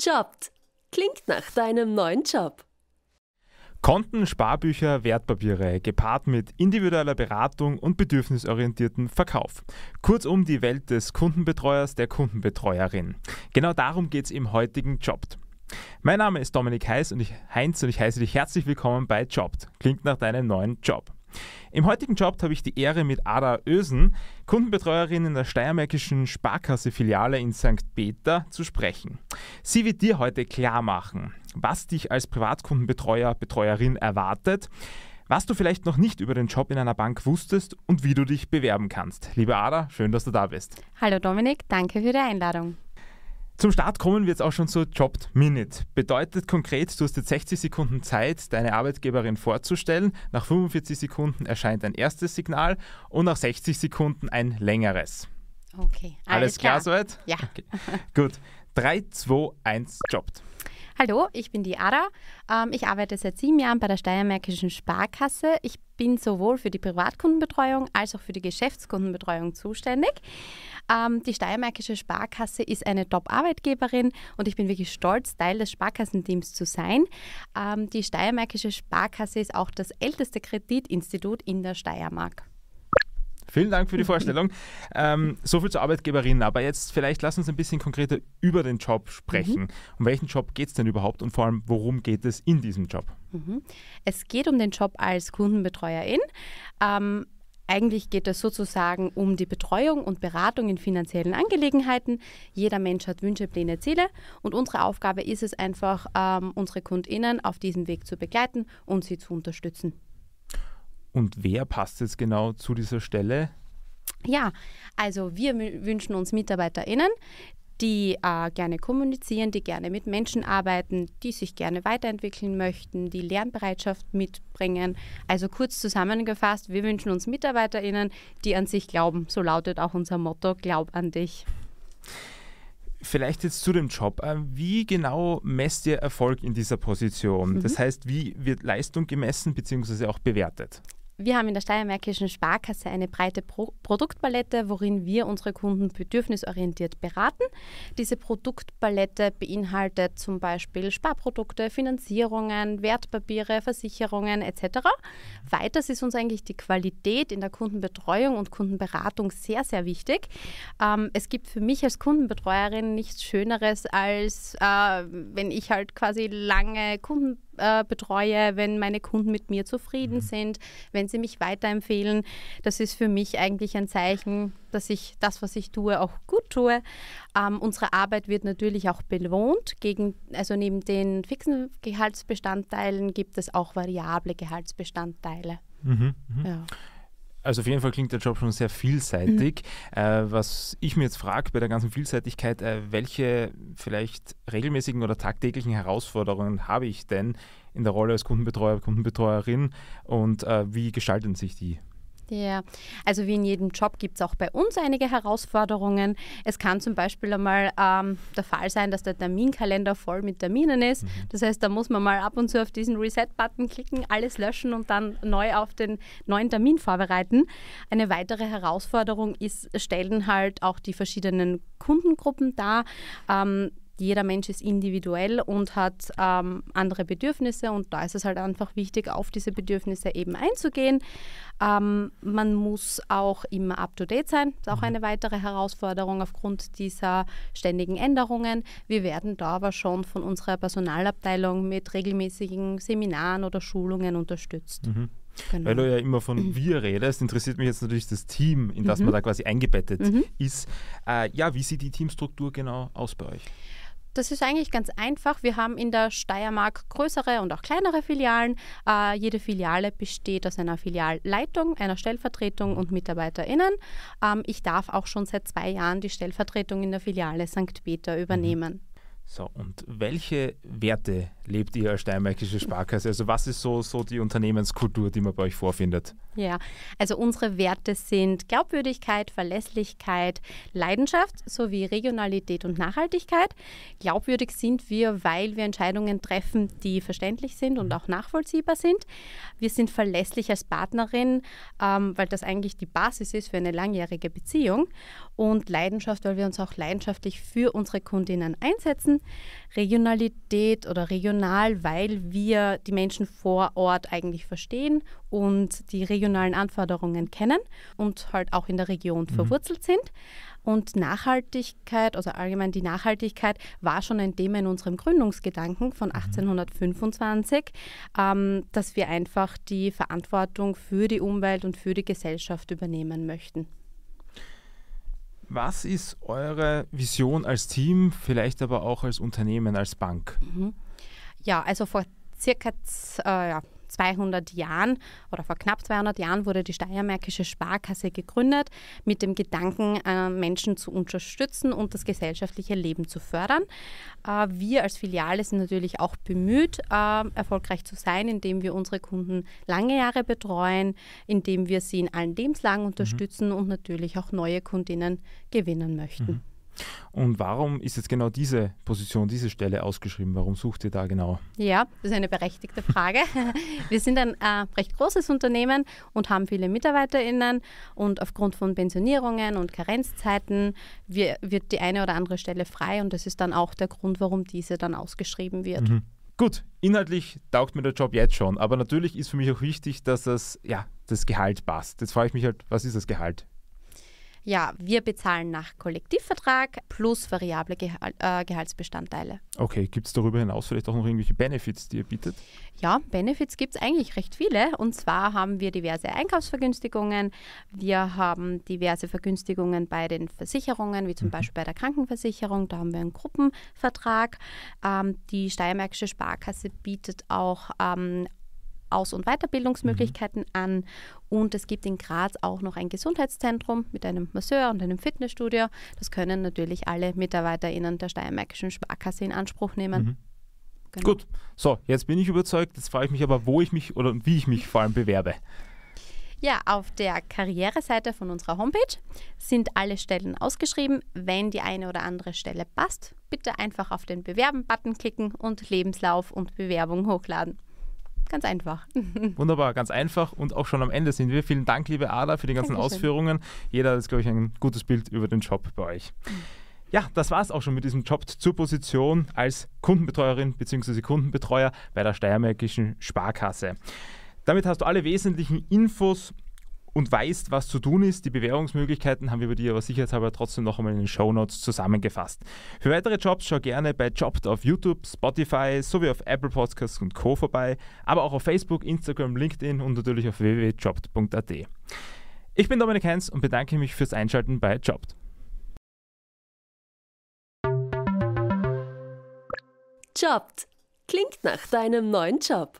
Jobbt. Klingt nach deinem neuen Job. Konten, Sparbücher, Wertpapiere, gepaart mit individueller Beratung und bedürfnisorientierten Verkauf. Kurzum die Welt des Kundenbetreuers, der Kundenbetreuerin. Genau darum geht es im heutigen Jobbt. Mein Name ist Dominik Heiß und ich, Heinz und ich heiße dich herzlich willkommen bei Jobbt. Klingt nach deinem neuen Job. Im heutigen Job habe ich die Ehre, mit Ada Ösen, Kundenbetreuerin in der Steiermärkischen Sparkasse-Filiale in St. Peter, zu sprechen. Sie wird dir heute klar machen, was dich als Privatkundenbetreuer, Betreuerin erwartet, was du vielleicht noch nicht über den Job in einer Bank wusstest und wie du dich bewerben kannst. Liebe Ada, schön, dass du da bist. Hallo Dominik, danke für die Einladung. Zum Start kommen wir jetzt auch schon zur Jobbed Minute. Bedeutet konkret, du hast jetzt 60 Sekunden Zeit, deine Arbeitgeberin vorzustellen. Nach 45 Sekunden erscheint ein erstes Signal und nach 60 Sekunden ein längeres. Okay, alles, alles klar, klar soweit? Ja. Okay. Gut. 3, 2, 1, Jobbed. Hallo, ich bin die Ada. Ähm, ich arbeite seit sieben Jahren bei der Steiermärkischen Sparkasse. Ich bin sowohl für die Privatkundenbetreuung als auch für die Geschäftskundenbetreuung zuständig. Ähm, die Steiermärkische Sparkasse ist eine Top-Arbeitgeberin und ich bin wirklich stolz, Teil des Sparkassenteams zu sein. Ähm, die Steiermärkische Sparkasse ist auch das älteste Kreditinstitut in der Steiermark. Vielen Dank für die Vorstellung. ähm, so viel zur Arbeitgeberin, aber jetzt vielleicht lass uns ein bisschen konkreter über den Job sprechen. Mhm. Um welchen Job geht es denn überhaupt und vor allem, worum geht es in diesem Job? Mhm. Es geht um den Job als Kundenbetreuerin. Ähm, eigentlich geht es sozusagen um die Betreuung und Beratung in finanziellen Angelegenheiten. Jeder Mensch hat Wünsche, Pläne, Ziele und unsere Aufgabe ist es einfach, ähm, unsere KundInnen auf diesem Weg zu begleiten und sie zu unterstützen. Und wer passt jetzt genau zu dieser Stelle? Ja, also wir wünschen uns MitarbeiterInnen, die äh, gerne kommunizieren, die gerne mit Menschen arbeiten, die sich gerne weiterentwickeln möchten, die Lernbereitschaft mitbringen. Also kurz zusammengefasst, wir wünschen uns MitarbeiterInnen, die an sich glauben. So lautet auch unser Motto, glaub an dich. Vielleicht jetzt zu dem Job. Äh, wie genau messt ihr Erfolg in dieser Position? Mhm. Das heißt, wie wird Leistung gemessen bzw. auch bewertet? Wir haben in der Steiermärkischen Sparkasse eine breite Pro Produktpalette, worin wir unsere Kunden bedürfnisorientiert beraten. Diese Produktpalette beinhaltet zum Beispiel Sparprodukte, Finanzierungen, Wertpapiere, Versicherungen etc. Weiters ist uns eigentlich die Qualität in der Kundenbetreuung und Kundenberatung sehr, sehr wichtig. Ähm, es gibt für mich als Kundenbetreuerin nichts Schöneres, als äh, wenn ich halt quasi lange Kunden äh, betreue, wenn meine Kunden mit mir zufrieden mhm. sind, wenn sie mich weiterempfehlen. Das ist für mich eigentlich ein Zeichen, dass ich das, was ich tue, auch gut tue. Ähm, unsere Arbeit wird natürlich auch belohnt. Gegen, also neben den fixen Gehaltsbestandteilen gibt es auch variable Gehaltsbestandteile. Mhm, mh. ja. Also auf jeden Fall klingt der Job schon sehr vielseitig. Mhm. Äh, was ich mir jetzt frage bei der ganzen Vielseitigkeit, äh, welche vielleicht regelmäßigen oder tagtäglichen Herausforderungen habe ich denn in der Rolle als Kundenbetreuer, Kundenbetreuerin und äh, wie gestalten sich die? Ja, also wie in jedem Job gibt es auch bei uns einige Herausforderungen. Es kann zum Beispiel einmal ähm, der Fall sein, dass der Terminkalender voll mit Terminen ist. Mhm. Das heißt, da muss man mal ab und zu auf diesen Reset-Button klicken, alles löschen und dann neu auf den neuen Termin vorbereiten. Eine weitere Herausforderung ist, stellen halt auch die verschiedenen Kundengruppen dar. Ähm, jeder Mensch ist individuell und hat ähm, andere Bedürfnisse und da ist es halt einfach wichtig, auf diese Bedürfnisse eben einzugehen. Ähm, man muss auch immer up-to-date sein, das ist auch mhm. eine weitere Herausforderung aufgrund dieser ständigen Änderungen. Wir werden da aber schon von unserer Personalabteilung mit regelmäßigen Seminaren oder Schulungen unterstützt. Mhm. Genau. Weil du ja immer von wir redest, interessiert mich jetzt natürlich das Team, in das mhm. man da quasi eingebettet mhm. ist. Äh, ja, wie sieht die Teamstruktur genau aus bei euch? Das ist eigentlich ganz einfach. Wir haben in der Steiermark größere und auch kleinere Filialen. Äh, jede Filiale besteht aus einer Filialleitung, einer Stellvertretung und MitarbeiterInnen. Ähm, ich darf auch schon seit zwei Jahren die Stellvertretung in der Filiale St. Peter mhm. So, und welche Werte lebt ihr als Steiermärkische Sparkasse? Also was ist so, so die Unternehmenskultur, die man bei euch vorfindet? Ja, also unsere Werte sind Glaubwürdigkeit, Verlässlichkeit, Leidenschaft sowie Regionalität und Nachhaltigkeit. Glaubwürdig sind wir, weil wir Entscheidungen treffen, die verständlich sind und auch nachvollziehbar sind. Wir sind verlässlich als Partnerin, ähm, weil das eigentlich die Basis ist für eine langjährige Beziehung. Und Leidenschaft, weil wir uns auch leidenschaftlich für unsere Kundinnen einsetzen. Regionalität oder regional, weil wir die Menschen vor Ort eigentlich verstehen und die regionalen Anforderungen kennen und halt auch in der Region mhm. verwurzelt sind. Und Nachhaltigkeit, also allgemein die Nachhaltigkeit, war schon ein Thema in unserem Gründungsgedanken von 1825, mhm. ähm, dass wir einfach die Verantwortung für die Umwelt und für die Gesellschaft übernehmen möchten. Was ist eure Vision als Team, vielleicht aber auch als Unternehmen, als Bank? Mhm. Ja, also vor circa äh, ja, 200 Jahren oder vor knapp 200 Jahren wurde die Steiermärkische Sparkasse gegründet mit dem Gedanken, äh, Menschen zu unterstützen und das gesellschaftliche Leben zu fördern. Äh, wir als Filiale sind natürlich auch bemüht, äh, erfolgreich zu sein, indem wir unsere Kunden lange Jahre betreuen, indem wir sie in allen Lebenslagen mhm. unterstützen mhm. und natürlich auch neue Kundinnen gewinnen möchten. Mhm. Und warum ist jetzt genau diese Position, diese Stelle ausgeschrieben? Warum sucht ihr da genau? Ja, das ist eine berechtigte Frage. Wir sind ein äh, recht großes Unternehmen und haben viele MitarbeiterInnen und aufgrund von Pensionierungen und Karenzzeiten wir, wird die eine oder andere Stelle frei und das ist dann auch der Grund, warum diese dann ausgeschrieben wird. Mhm. Gut, inhaltlich taugt mir der Job jetzt schon, aber natürlich ist für mich auch wichtig, dass das, ja, das Gehalt passt. Jetzt frage ich mich halt, was ist das Gehalt? Ja, wir bezahlen nach Kollektivvertrag plus variable Gehal äh, Gehaltsbestandteile. Okay, gibt es darüber hinaus vielleicht auch noch irgendwelche Benefits, die ihr bietet? Ja, Benefits gibt es eigentlich recht viele. Und zwar haben wir diverse Einkaufsvergünstigungen. Wir haben diverse Vergünstigungen bei den Versicherungen, wie zum mhm. Beispiel bei der Krankenversicherung. Da haben wir einen Gruppenvertrag. Ähm, die Steiermärkische Sparkasse bietet auch ähm, aus- und Weiterbildungsmöglichkeiten mhm. an. Und es gibt in Graz auch noch ein Gesundheitszentrum mit einem Masseur und einem Fitnessstudio. Das können natürlich alle MitarbeiterInnen der Steiermärkischen Sparkasse in Anspruch nehmen. Mhm. Genau. Gut, so, jetzt bin ich überzeugt. Jetzt frage ich mich aber, wo ich mich oder wie ich mich vor allem bewerbe. Ja, auf der Karriereseite von unserer Homepage sind alle Stellen ausgeschrieben. Wenn die eine oder andere Stelle passt, bitte einfach auf den Bewerben-Button klicken und Lebenslauf und Bewerbung hochladen. Ganz einfach. Wunderbar, ganz einfach und auch schon am Ende sind wir. Vielen Dank, liebe Ada, für die ganzen Dankeschön. Ausführungen. Jeder hat, glaube ich, ein gutes Bild über den Job bei euch. Ja, das war es auch schon mit diesem Job zur Position als Kundenbetreuerin bzw. Kundenbetreuer bei der Steiermärkischen Sparkasse. Damit hast du alle wesentlichen Infos und weißt, was zu tun ist. Die Bewährungsmöglichkeiten haben wir bei dir aber sicherheitshalber trotzdem noch einmal in den Show Notes zusammengefasst. Für weitere Jobs schau gerne bei Jobbed auf YouTube, Spotify sowie auf Apple Podcasts und Co. vorbei, aber auch auf Facebook, Instagram, LinkedIn und natürlich auf www.jobbed.at. Ich bin Dominik Heinz und bedanke mich fürs Einschalten bei Jobbed. Jobbed klingt nach deinem neuen Job.